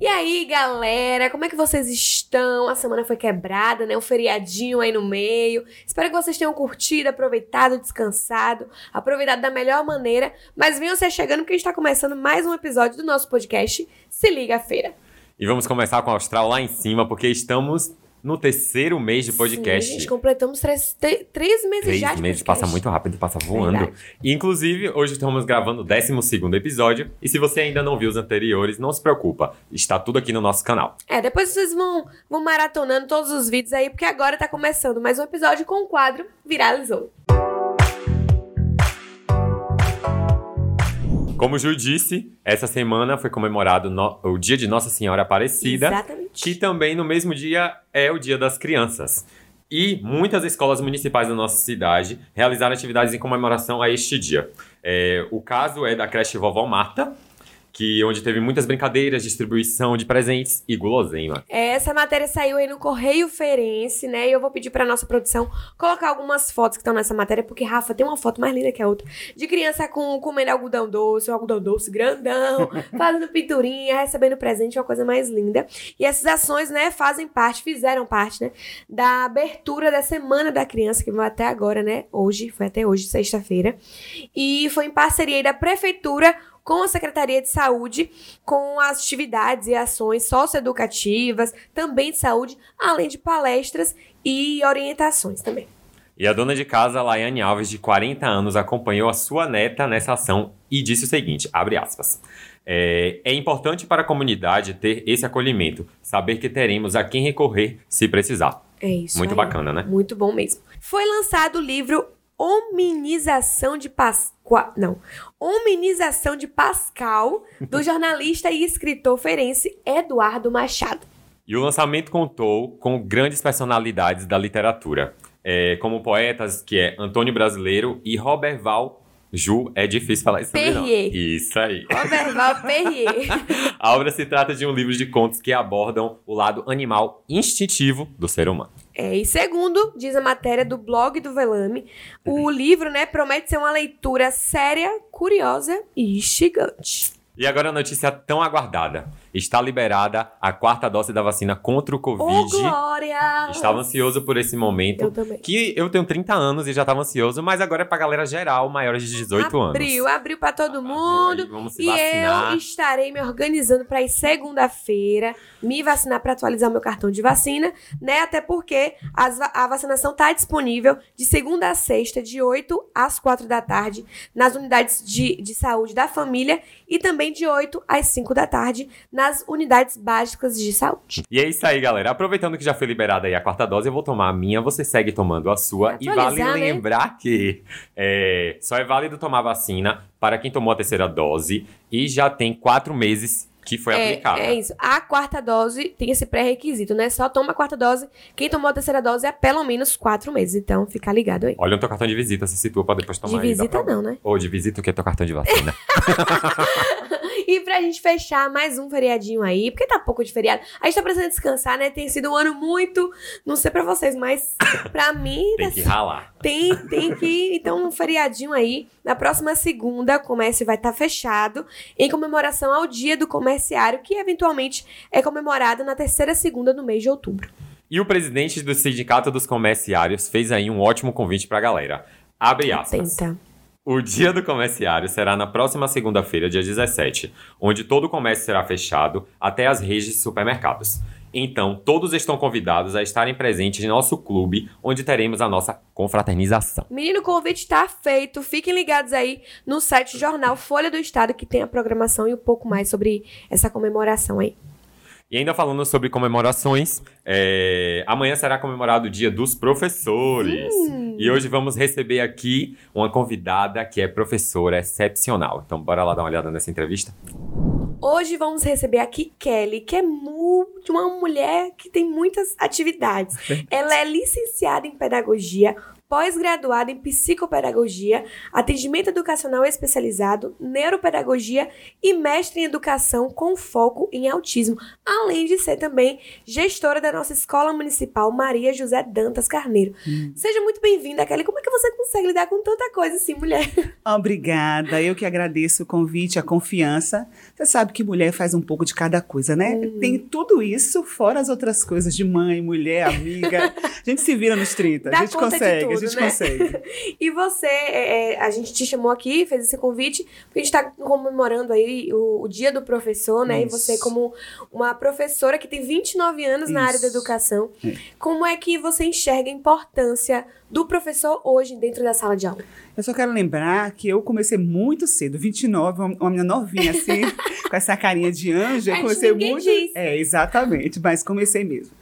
E aí, galera, como é que vocês estão? A semana foi quebrada, né? Um feriadinho aí no meio. Espero que vocês tenham curtido, aproveitado, descansado, aproveitado da melhor maneira. Mas venham se chegando que a gente tá começando mais um episódio do nosso podcast Se Liga à Feira. E vamos começar com a Austral lá em cima, porque estamos no terceiro mês de podcast. Sim, gente, completamos três, três meses Três já de meses passa muito rápido, passa voando. Verdade. E, Inclusive, hoje estamos gravando o 12 episódio. E se você ainda não viu os anteriores, não se preocupa. Está tudo aqui no nosso canal. É, depois vocês vão, vão maratonando todos os vídeos aí, porque agora tá começando mais um episódio com o quadro Viralizou. Como o Ju disse, essa semana foi comemorado no- o dia de Nossa Senhora Aparecida. Exatamente. que também no mesmo dia é o Dia das Crianças. E muitas escolas municipais da nossa cidade realizaram atividades em comemoração a este dia. É, o caso é da creche Vovó Marta, que onde teve muitas brincadeiras, distribuição de presentes e guloseima. É, Essa matéria saiu aí no Correio Feirense, né? E eu vou pedir pra nossa produção colocar algumas fotos que estão nessa matéria, porque Rafa tem uma foto mais linda que a outra. De criança com comendo algodão doce, um algodão doce grandão, fazendo pinturinha, recebendo presente, uma coisa mais linda. E essas ações, né, fazem parte, fizeram parte, né, da abertura da Semana da Criança, que vai até agora, né? Hoje, foi até hoje, sexta-feira. E foi em parceria aí da Prefeitura com a Secretaria de Saúde, com as atividades e ações socioeducativas, também de saúde, além de palestras e orientações também. E a dona de casa, Laiane Alves, de 40 anos, acompanhou a sua neta nessa ação e disse o seguinte, abre aspas, é, é importante para a comunidade ter esse acolhimento, saber que teremos a quem recorrer se precisar. É isso. Muito aí. bacana, né? Muito bom mesmo. Foi lançado o livro Hominização de Pascoal. Não. Hominização de Pascal, do jornalista e escritor ferense Eduardo Machado. E o lançamento contou com grandes personalidades da literatura, é, como poetas que é Antônio Brasileiro e Robert Val Ju, é difícil falar isso. Perrier. Isso aí. Roberval Perrier. A obra se trata de um livro de contos que abordam o lado animal instintivo do ser humano. É, e segundo, diz a matéria do blog do Velame, o livro, né, promete ser uma leitura séria, curiosa e instigante. E agora a notícia tão aguardada. Está liberada a quarta dose da vacina contra o Covid. Glória! Estava ansioso por esse momento. Eu também. Que eu tenho 30 anos e já estava ansioso, mas agora é pra galera geral, maiores de 18 anos. Abriu, abriu pra todo mundo. Vamos se E vacinar. eu estarei me organizando para ir segunda-feira me vacinar para atualizar meu cartão de vacina, né? Até porque as a vacinação tá disponível de segunda a sexta, de 8 às 4 da tarde, nas unidades de, de saúde da família e também de 8 às 5 da tarde nas unidades básicas de saúde. E é isso aí, galera. Aproveitando que já foi liberada aí a quarta dose, eu vou tomar a minha, você segue tomando a sua. E vale né? lembrar que é, só é válido tomar vacina para quem tomou a terceira dose e já tem quatro meses que foi É, aplicada. é isso. A quarta dose tem esse pré-requisito, né? Só toma a quarta dose. Quem tomou a terceira dose há pelo menos quatro meses. Então, fica ligado aí. Olha o teu cartão de visita, se situa para depois tomar De visita problema. não, né? Ou de visita, o que é teu cartão de vacina? E pra gente fechar mais um feriadinho aí, porque tá pouco de feriado. A gente tá precisando descansar, né? Tem sido um ano muito. Não sei pra vocês, mas pra mim tem que ralar. tem, tem que. Então, um feriadinho aí. Na próxima segunda, o comércio vai estar fechado em comemoração ao Dia do Comerciário, que eventualmente é comemorado na terceira segunda do mês de outubro. E o presidente do Sindicato dos Comerciários fez aí um ótimo convite pra galera. Abre aspas. Tenta. O Dia do Comerciário será na próxima segunda-feira, dia 17, onde todo o comércio será fechado até as redes de supermercados. Então, todos estão convidados a estarem presentes em nosso clube, onde teremos a nossa confraternização. Menino, o convite tá feito. Fiquem ligados aí no site Jornal Folha do Estado, que tem a programação e um pouco mais sobre essa comemoração aí. E ainda falando sobre comemorações, é, amanhã será comemorado o Dia dos Professores. E hoje vamos receber aqui uma convidada que é professora excepcional. Então, bora lá dar uma olhada nessa entrevista? Hoje vamos receber aqui Kelly, que é uma mulher que tem muitas atividades. Ela é licenciada em pedagogia, pós-graduada em psicopedagogia, atendimento educacional especializado, neuropedagogia e mestre em educação com foco em autismo, além de ser também gestora da nossa escola municipal Maria José Dantas Carneiro. Hum. Seja muito bem-vinda, Kelly. Como é que você consegue lidar com tanta coisa assim, mulher? Obrigada. Eu que agradeço o convite, a confiança. Você sabe que mulher faz um pouco de cada coisa, né? Hum. Tem tudo isso, fora as outras coisas de mãe, mulher, amiga. A gente se vira nos 30. Dá a gente consegue, a gente né? consegue. E você, é, é, a gente te chamou aqui, fez esse convite, porque a gente está comemorando aí o, o Dia do Professor, né? Isso. E você, como uma professora que tem 29 anos na área da Isso. educação, É. como é que você enxerga a importância do professor hoje dentro da sala de aula? Eu só quero lembrar que eu comecei muito cedo, 29, uma, uma menina novinha assim, com essa carinha de anjo. Eu comecei muito. diz. É, exatamente, mas comecei mesmo.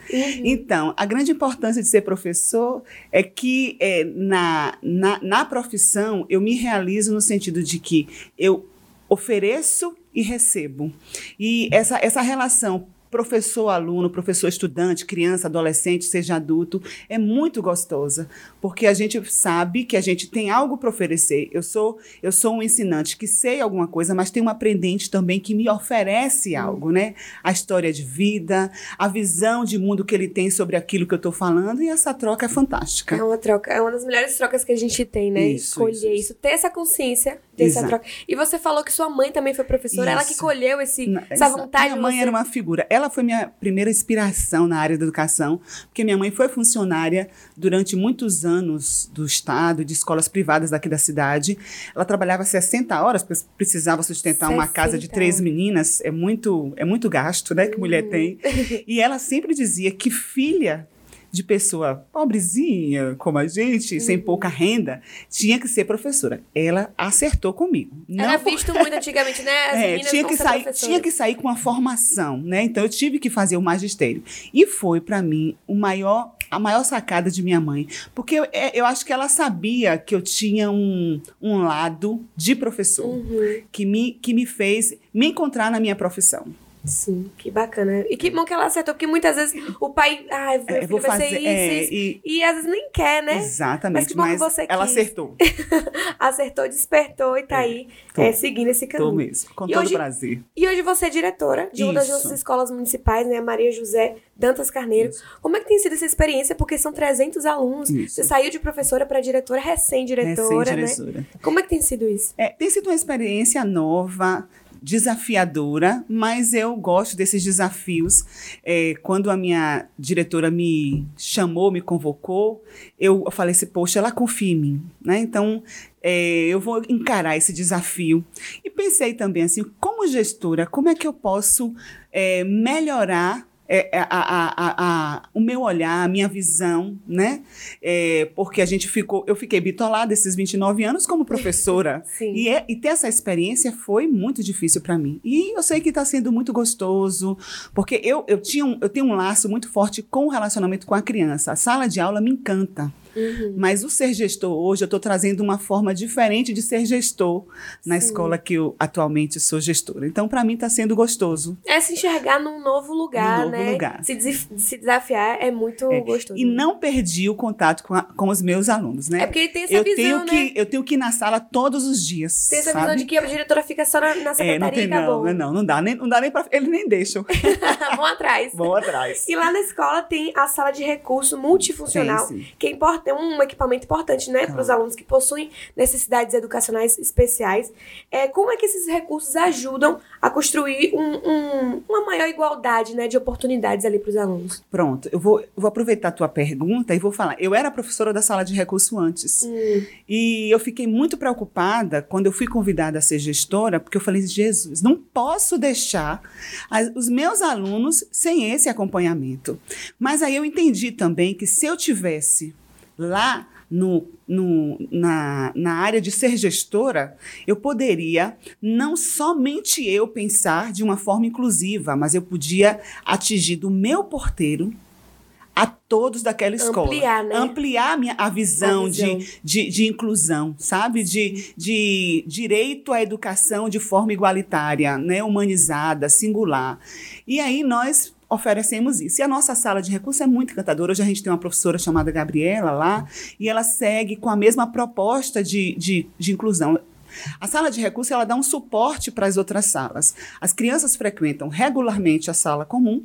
Então, a grande importância de ser professor é que é, na, na, na profissão eu me realizo no sentido de que eu ofereço e recebo. E essa, essa relação professor-aluno, professor-estudante, criança, adolescente, seja adulto, é muito gostosa, porque a gente sabe que a gente tem algo para oferecer. Eu sou eu sou um ensinante que sei alguma coisa, mas tem um aprendente também que me oferece algo, né? A história de vida, a visão de mundo que ele tem sobre aquilo que eu estou falando, e essa troca é fantástica. É uma troca, é uma das melhores trocas que a gente tem, né? Isso, Escolher isso, isso, isso. ter essa consciência dessa Exato. troca. E você falou que sua mãe também foi professora, ela que Isso. colheu esse, Na- essa essa- vontade Minha mãe você. era uma figura. Ela foi minha primeira inspiração na área da educação, porque minha mãe foi funcionária durante muitos anos do Estado, de escolas privadas daqui da cidade. Ela trabalhava 60 horas, porque precisava sustentar uma casa de 60 três meninas. É muito, é muito gasto, né, que mulher tem. E ela sempre dizia que filha de pessoa pobrezinha, como a gente, Uhum. sem pouca renda, tinha que ser professora. Ela acertou comigo. Era por- visto muito antigamente, né? É, tinha que sair, tinha que sair com uma formação, né? Então eu tive que fazer o magistério. E foi para mim o maior a maior sacada de minha mãe, porque eu, é, eu acho que ela sabia que eu tinha um, um lado de professor Uhum. que me que me fez me encontrar na minha profissão. Sim, que bacana. E que bom que ela acertou, porque muitas vezes o pai, É, filho eu vou vai fazer ser isso, é, isso. e- E às vezes nem quer, né? Mas Exatamente, que bom que mas você ela quis. acertou. Acertou, despertou e tá É, aí tô. é, seguindo esse Tô caminho. mesmo, com E todo hoje- prazer. E hoje você é diretora de uma das nossas escolas municipais, né? Maria José Dantas Carneiro. Isso. Como é que tem sido essa experiência? Porque são 300 alunos. Isso. Você saiu de professora para diretora, recém-diretora, né? Recém-diretora. Como é que tem sido isso? É, tem sido uma experiência nova, desafiadora, mas eu gosto desses desafios. É, quando a minha diretora me chamou, me convocou, eu falei assim, poxa, ela confia em mim, né? Então, é, eu vou encarar esse desafio. E pensei também assim, como gestora, como é que eu posso é, melhorar é, a- a- a- a- o meu olhar, a minha visão, né? É, porque a gente ficou, eu fiquei bitolada esses 29 anos como professora. E, é- e ter essa experiência foi muito difícil para mim. E eu sei que está sendo muito gostoso, porque eu, eu, tinha um, eu tenho um laço muito forte com o relacionamento com a criança. A sala de aula me encanta. Uhum. Mas o ser gestor hoje, eu estou trazendo uma forma diferente de ser gestor na Sim. escola que eu atualmente sou gestora. Então, para mim, está sendo gostoso. É se enxergar num novo lugar, Num novo né? lugar. Se, se desafiar é muito É, gostoso. E não perdi o contato com, a- com os meus alunos, né? É porque tem essa eu visão, tenho né? que eu tenho que ir na sala todos os dias. Tem essa sabe? visão de que a diretora fica só na, na É, secretaria não tem e acabou. não, não, não dá nem não dá nem para eles nem deixam. Vão atrás. Vão atrás. E lá na escola tem a sala de recurso multifuncional, Tem, sim. que é import- é um equipamento importante, né, para os alunos que possuem necessidades educacionais especiais. É, como é que esses recursos ajudam a construir um- um- uma maior igualdade, né, de oportunidades ali para os alunos? Pronto, eu vou, vou aproveitar a tua pergunta e vou falar. Eu era professora da sala de recurso antes. Hum. E eu fiquei muito preocupada quando eu fui convidada a ser gestora, porque eu falei, Jesus, não posso deixar as- os meus alunos sem esse acompanhamento. Mas aí eu entendi também que se eu tivesse lá no, no- na, na área de ser gestora, eu poderia não somente eu pensar de uma forma inclusiva, mas eu podia atingir do meu porteiro a todos daquela escola. Ampliar, né? Ampliar a, minha, a visão, A visão. De, de, de inclusão, sabe? De, de direito à educação de forma igualitária, né? humanizada, singular. E aí nós oferecemos isso. E a nossa sala de recurso é muito encantadora. Hoje a gente tem uma professora chamada Gabriela lá, e ela segue com a mesma proposta de, de, de inclusão. A sala de recurso ela dá um suporte para as outras salas. As crianças frequentam regularmente a sala comum,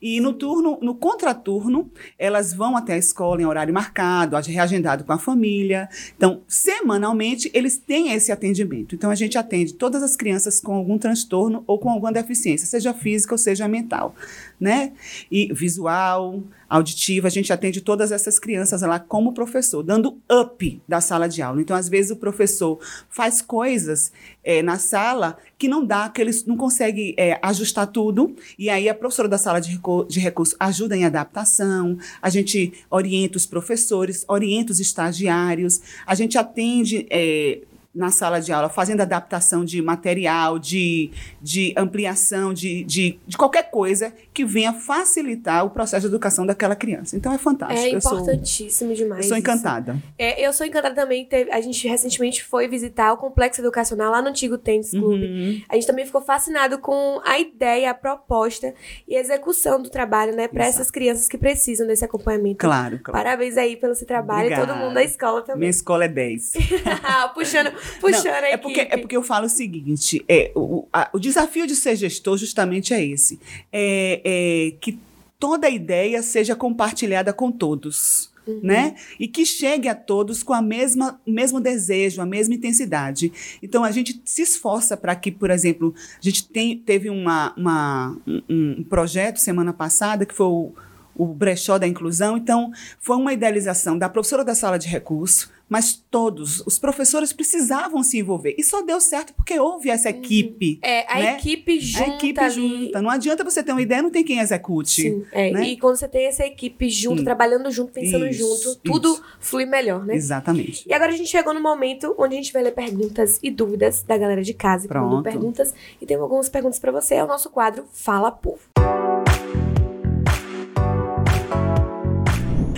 e no turno, no contraturno, elas vão até a escola em horário marcado, reagendado com a família. Então, semanalmente, eles têm esse atendimento. Então, a gente atende todas as crianças com algum transtorno ou com alguma deficiência, seja física ou seja mental, né? E visual, auditiva, a gente atende todas essas crianças lá como professor, dando up da sala de aula. Então, às vezes, o professor faz coisas é, na sala que não dá, que eles não consegue é, ajustar tudo, e aí a professora da sala de, recu de recurso ajuda em adaptação, a gente orienta os professores, orienta os estagiários, a gente atende. É, na sala de aula, fazendo adaptação de material, de, de ampliação, de, de, de qualquer coisa que venha facilitar o processo de educação daquela criança. Então é fantástico. É importantíssimo eu sou, demais. Eu sou encantada. É, eu sou encantada também. Teve, a gente recentemente foi visitar o complexo educacional lá no antigo Tênis Clube. Uhum. A gente também ficou fascinado com a ideia, a proposta e a execução do trabalho, né, para essas crianças que precisam desse acompanhamento. Claro, claro. Parabéns aí pelo seu trabalho Obrigada. e todo mundo da escola também. Minha escola é 10. Puxando puxando Não, a é porque É porque eu falo o seguinte, é, o, a, o desafio de ser gestor justamente é esse. É, é que toda ideia seja compartilhada com todos. Uhum. Né? E que chegue a todos com a mesma, o mesmo desejo, a mesma intensidade. Então a gente se esforça para que, por exemplo, a gente tem, teve uma, uma um, um projeto semana passada que foi o o brechó da inclusão. Então, foi uma idealização da professora da sala de recurso, mas todos, os professores precisavam se envolver. E só deu certo porque houve essa uhum. equipe. É, a né? equipe junta. A equipe ali. junta. Não adianta você ter uma ideia, não tem quem execute. Sim, é. Né? E quando você tem essa equipe junto, Sim. trabalhando junto, pensando isso, junto, tudo isso. flui melhor, né? Exatamente. E agora a gente chegou no momento onde a gente vai ler perguntas e dúvidas da galera de casa. Pronto. perguntas. E tem algumas perguntas para você. É o nosso quadro Fala Povo.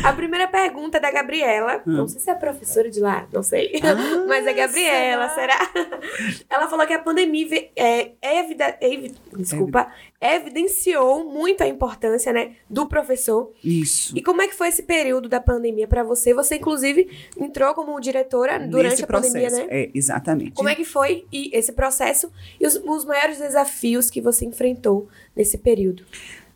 A primeira pergunta é da Gabriela. Hum. Não sei se é professora de lá, não sei. Ah, Mas é Gabriela, será? será? Ela falou que a pandemia é, desculpa, evidenciou muito a importância, né, do professor. Isso. E como é que foi esse período da pandemia para você? Você, inclusive, entrou como diretora durante Nesse a processo. pandemia, né? É, exatamente. Como é que foi e esse processo e os, os maiores desafios que você enfrentou nesse período?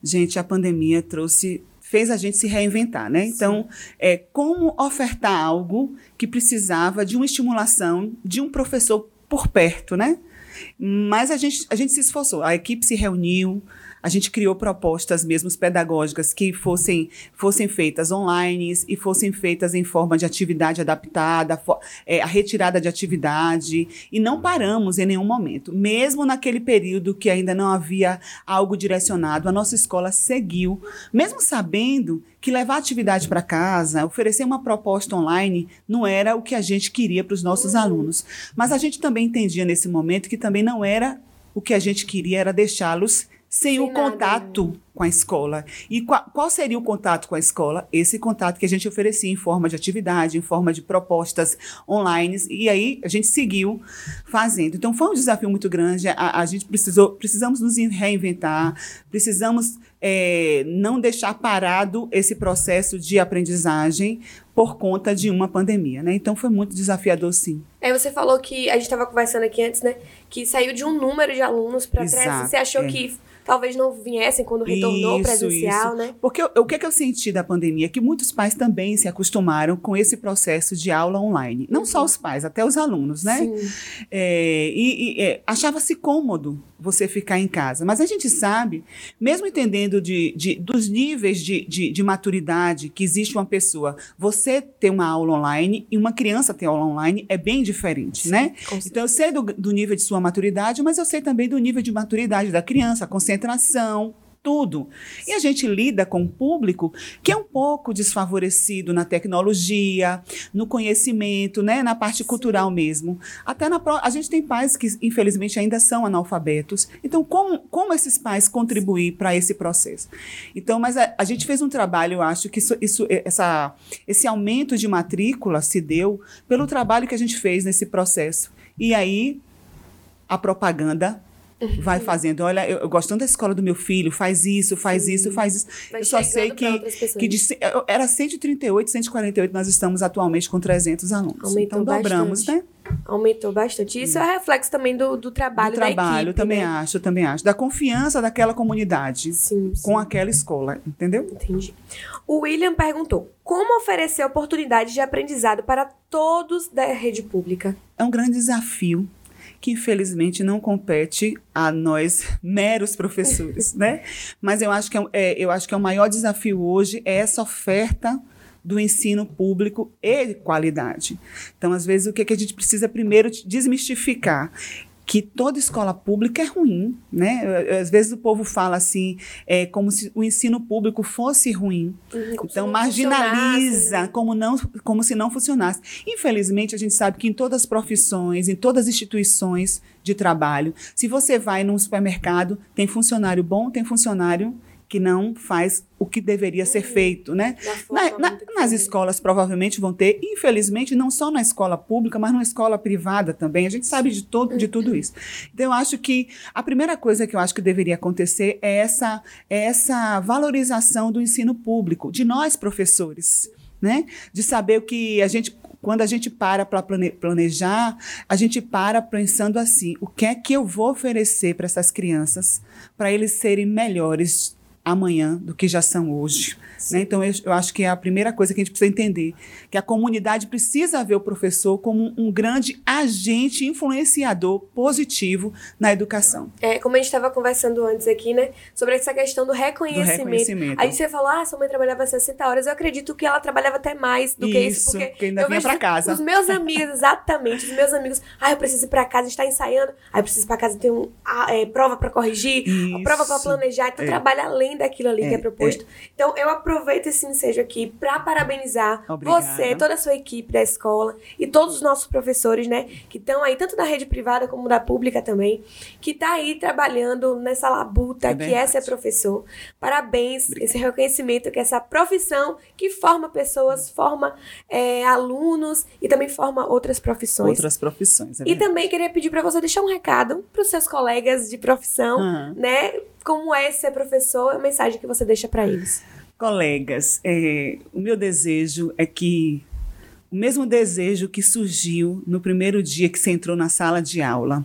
Gente, a pandemia trouxe fez a gente se reinventar, né? Então, é, como ofertar algo que precisava de uma estimulação de um professor por perto, né? Mas a gente, a gente se esforçou, a equipe se reuniu, a gente criou propostas mesmo pedagógicas que fossem, fossem feitas online e fossem feitas em forma de atividade adaptada, é, a retirada de atividade, e não paramos em nenhum momento. Mesmo naquele período que ainda não havia algo direcionado, a nossa escola seguiu, mesmo sabendo que levar atividade para casa, oferecer uma proposta online, não era o que a gente queria para os nossos alunos. Mas a gente também entendia nesse momento que também não era o que a gente queria, era deixá-los sem, sem o nada, contato né? Com a escola. E qual, qual, seria o contato com a escola? Esse contato que a gente oferecia em forma de atividade, em forma de propostas online, e aí a gente seguiu fazendo. Então foi um desafio muito grande, a, a gente precisou, precisamos nos reinventar, precisamos é, não deixar parado esse processo de aprendizagem por conta de uma pandemia, né? Então foi muito desafiador, sim. É, você falou que a gente estava conversando aqui antes, né? Que saiu de um número de alunos para trás. Você achou é. que talvez não viessem quando retornou isso, presencial, isso. né? Porque o que, é que eu senti da pandemia? Que muitos pais também se acostumaram com esse processo de aula online. Não uhum. só os pais, até os alunos, né? Sim. É, e, e é, achava-se cômodo você ficar em casa. Mas a gente sabe, mesmo entendendo de, de dos níveis de, de, de, maturidade que existe uma pessoa, você ter uma aula online e uma criança ter aula online é bem diferente, Sim, né? Então eu sei do, do nível de sua maturidade, mas eu sei também do nível de maturidade da criança, a concentração, tudo. E a gente lida com um público que é um pouco desfavorecido na tecnologia, no conhecimento, né, na parte cultural mesmo. Até na a gente tem pais que infelizmente ainda são analfabetos. Então, como, como esses pais contribuir para esse processo? Então, mas a, a, gente fez um trabalho, eu acho que isso, isso, essa, esse aumento de matrícula se deu pelo trabalho que a gente fez nesse processo. E aí a propaganda vai fazendo. Olha, eu, eu gosto tanto da escola do meu filho, faz isso, faz isso, faz isso. Vai eu só sei que, que de, era 138, 148, nós estamos atualmente com 300 alunos. Aumentou então dobramos, bastante. né? Aumentou bastante. Isso é reflexo também do, do trabalho Do da trabalho, também né? acho, também acho. Da confiança daquela comunidade Sim, sim. com aquela escola, entendeu? Entendi. O William perguntou: como oferecer oportunidades de aprendizado para todos da rede pública? É um grande desafio que infelizmente não compete a nós meros professores, né? Mas eu acho que é, é, eu acho que é o maior desafio hoje é essa oferta do ensino público e de qualidade. Então, às vezes, o que, que a gente precisa primeiro desmistificar? Que toda escola pública é ruim, né? Às vezes o povo fala assim, é, como se o ensino público fosse ruim. Como se Então marginaliza né? como, não, como se não funcionasse. Infelizmente, a gente sabe que em todas as profissões, em todas as instituições de trabalho, se você vai num supermercado, tem funcionário bom, tem funcionário que não faz o que deveria ser feito, né? Na- na- nas escolas provavelmente vão ter, infelizmente, não só na escola pública, mas na escola privada também. A gente sabe de, todo, de tudo isso. Então, eu acho que a primeira coisa que eu acho que deveria acontecer é essa, é essa valorização do ensino público, de nós, professores, né? De saber o que a gente. Quando a gente para para planejar, a gente para pensando assim: o que é que eu vou oferecer para essas crianças para eles serem melhores amanhã do que já são hoje. Né? Então, eu, eu acho que é a primeira coisa que a gente precisa entender, que a comunidade precisa ver o professor como um grande agente influenciador positivo na educação. É, como a gente estava conversando antes aqui, né? Sobre essa questão do Do reconhecimento. reconhecimento. Aí você falou, ah, sua mãe trabalhava 60 horas. Eu acredito que ela trabalhava até mais do que isso. Porque que ainda eu vinha pra casa. Os meus amigos, exatamente. Os meus amigos, ah, eu preciso ir pra casa, a gente tá ensaiando. Aí eu preciso ir pra casa, tem um, ah, é, prova pra corrigir, a prova Isso. planejar. Então É. trabalha além daquilo ali que é É, proposto. Então eu aproveito esse ensejo aqui pra parabenizar Obrigada. você, toda a sua equipe da escola e todos os nossos professores, né? Que estão aí, tanto da rede privada como da pública também, que tá aí trabalhando nessa labuta É que é ser professor. Parabéns, esse reconhecimento que essa profissão que forma pessoas, forma é, alunos e também forma outras profissões. Outras profissões. é E verdade. também queria pedir para você deixar um recado para os seus colegas de profissão, Aham. né? Como é ser professor, a mensagem que você deixa para eles. Colegas, é, o meu desejo é que o mesmo desejo que surgiu no primeiro dia que você entrou na sala de aula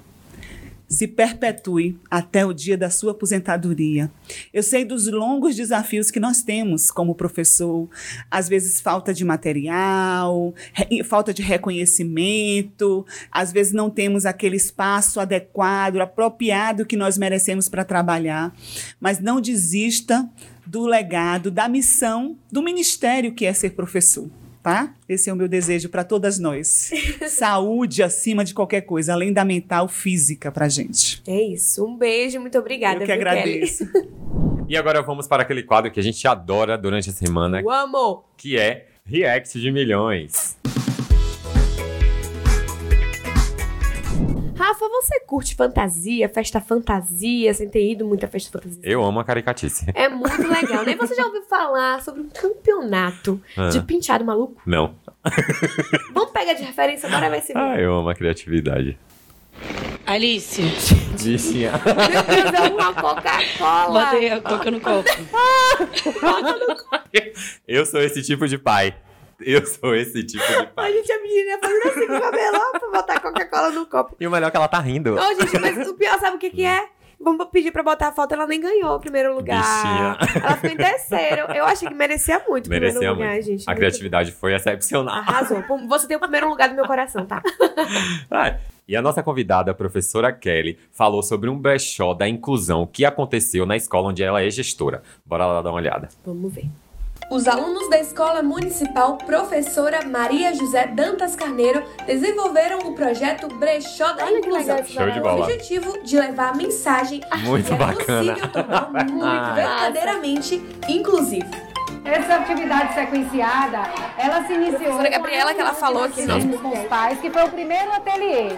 se perpetue até o dia da sua aposentadoria. Eu sei dos longos desafios que nós temos como professor, às vezes falta de material, falta de reconhecimento, às vezes não temos aquele espaço adequado, apropriado que nós merecemos para trabalhar, mas não desista do legado, da missão do ministério que é ser professor. Tá? Esse é o meu desejo para todas nós. Saúde acima de qualquer coisa, além da mental, física para gente. É isso. Um beijo, muito obrigada. Eu que viu, agradeço. E agora vamos para aquele quadro que a gente adora durante a semana, Eu amo. que é React de Milhões. Você curte fantasia, festa fantasia, sem ter ido muito à festa fantasia? Eu amo a caricatice. É muito legal, né? Você já ouviu falar sobre um campeonato Ah. de penteado maluco? Não. Vamos pegar de referência, bora ver se vê. Ah, eu amo a criatividade. Alice. Meu Deus, é uma Coca-Cola. botei a coca no copo. Eu sou esse tipo de pai. Eu sou esse tipo de A pai. gente, a menina fazendo assim com o cabelo, ó, pra botar Coca-Cola no copo. E o melhor é que ela tá rindo. Ô, gente, mas o pior, sabe o que que é? Vamos pedir pra botar a foto, ela nem ganhou o primeiro lugar. Bichinha. Ela ficou em terceiro. Eu achei que merecia muito o Merecia primeiro lugar, muito. gente. A Muito criatividade foi excepcional. Arrasou. Você tem o primeiro lugar do meu coração, tá? Ah, E a nossa convidada, a professora Kelly, falou sobre um brechó da inclusão que aconteceu na escola onde ela é gestora. Bora lá dar uma olhada. Vamos ver. Os alunos da Escola Municipal Professora Maria José Dantas Carneiro desenvolveram o projeto Brechó da Inclusão. Show de Com o bola. objetivo de levar a mensagem Muito que é bacana. possível tornar o mundo Ah. verdadeiramente inclusivo. Essa atividade sequenciada, ela se iniciou Professora Gabriela, que ela falou aqui, nós com os pais, que foi o primeiro ateliê.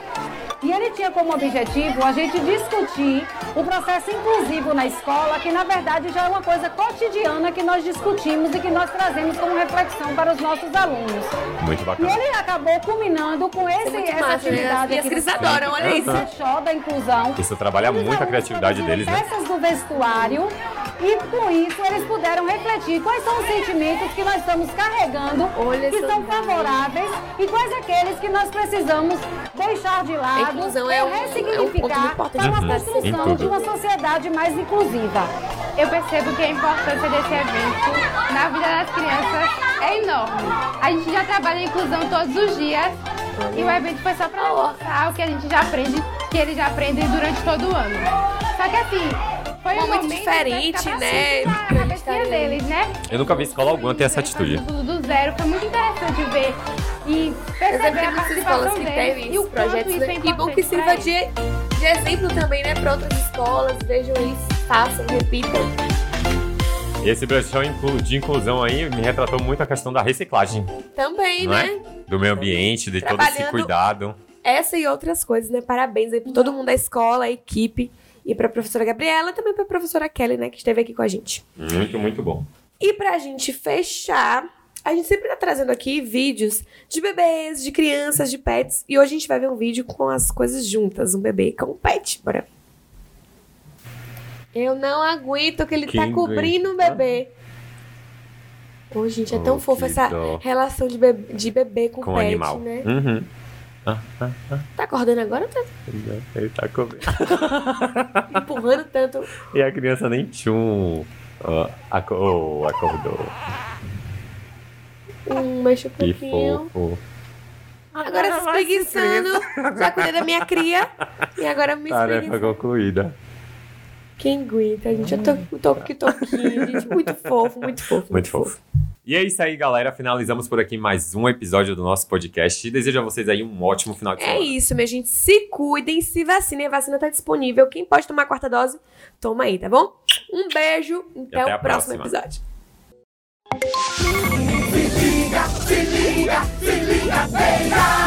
E ele tinha como objetivo a gente discutir o processo inclusivo na escola, que na verdade já é uma coisa cotidiana que nós discutimos e que nós trazemos como reflexão para os nossos alunos. Muito E bacana. ele acabou culminando com esse, muito essa massa, né? atividade E as crianças do adoram, olha isso. Show da inclusão. Isso trabalha Os muito a criatividade deles, né? peças do vestuário e com isso eles puderam refletir quais são os sentimentos que nós estamos carregando Olha que são favoráveis e quais aqueles que nós precisamos deixar de lado A inclusão ou é um- é um ponto ressignificar muito importante para na a cidade. Em construção de uma sociedade mais inclusiva. Eu percebo que a importância desse evento na vida das crianças é enorme. A gente já trabalha a inclusão todos os dias e o evento foi só para mostrar o que a gente já aprende, que eles já aprendem durante todo o ano. Só que assim, foi Um um momento momento diferente, né? A cabecinha deles, né? Eu nunca vi escola alguma ter essa atitude. Tudo do zero, foi muito interessante ver e perceber a escolas participação que deles têm e o projetos, isso é né? E bom que sirva de, de exemplo também, né, para outras escolas. Vejam eles, façam, repitam. E esse inclu- de inclusão aí me retratou muito a questão da reciclagem, Também, não né? é? Do meio ambiente, de todo esse cuidado. Essa e outras coisas, né? Parabéns aí pra todo mundo da escola, a equipe. E pra professora Gabriela, e também pra professora Kelly, né, que esteve aqui com a gente. Muito, muito bom. E pra gente fechar, a gente sempre tá trazendo aqui vídeos de bebês, de crianças, de pets. E hoje a gente vai ver um vídeo com as coisas juntas, um bebê com um pet. Bora. Eu não aguento que ele Quem tá cobrindo o aguenta? bebê. Pô, gente, é tão Oh, fofa que essa dó. relação de bebê, de bebê com, Com o pet, animal. né? Uhum. Ah, ah, Tá acordando agora ou tá ele tá comendo. empurrando tanto? E a criança nem tchum. Aco- oh, acordou. Hum, mexe um pouquinho. fofo. Agora se espreguiçando. Já cuidei da minha cria. E agora me Tarefa concluída. Quem aguenta, gente? Eu tô toque toquinho, gente. Muito fofo, muito fofo. Muito fofo. E é isso aí, galera. Finalizamos por aqui mais um episódio do nosso podcast. E desejo a vocês aí um ótimo final de É semana. isso, minha gente. Se cuidem, se vacinem. A vacina tá disponível. Quem pode tomar a quarta dose, toma aí, tá bom? Um beijo. Até, até o próximo próxima. episódio. Se liga, se liga, se liga.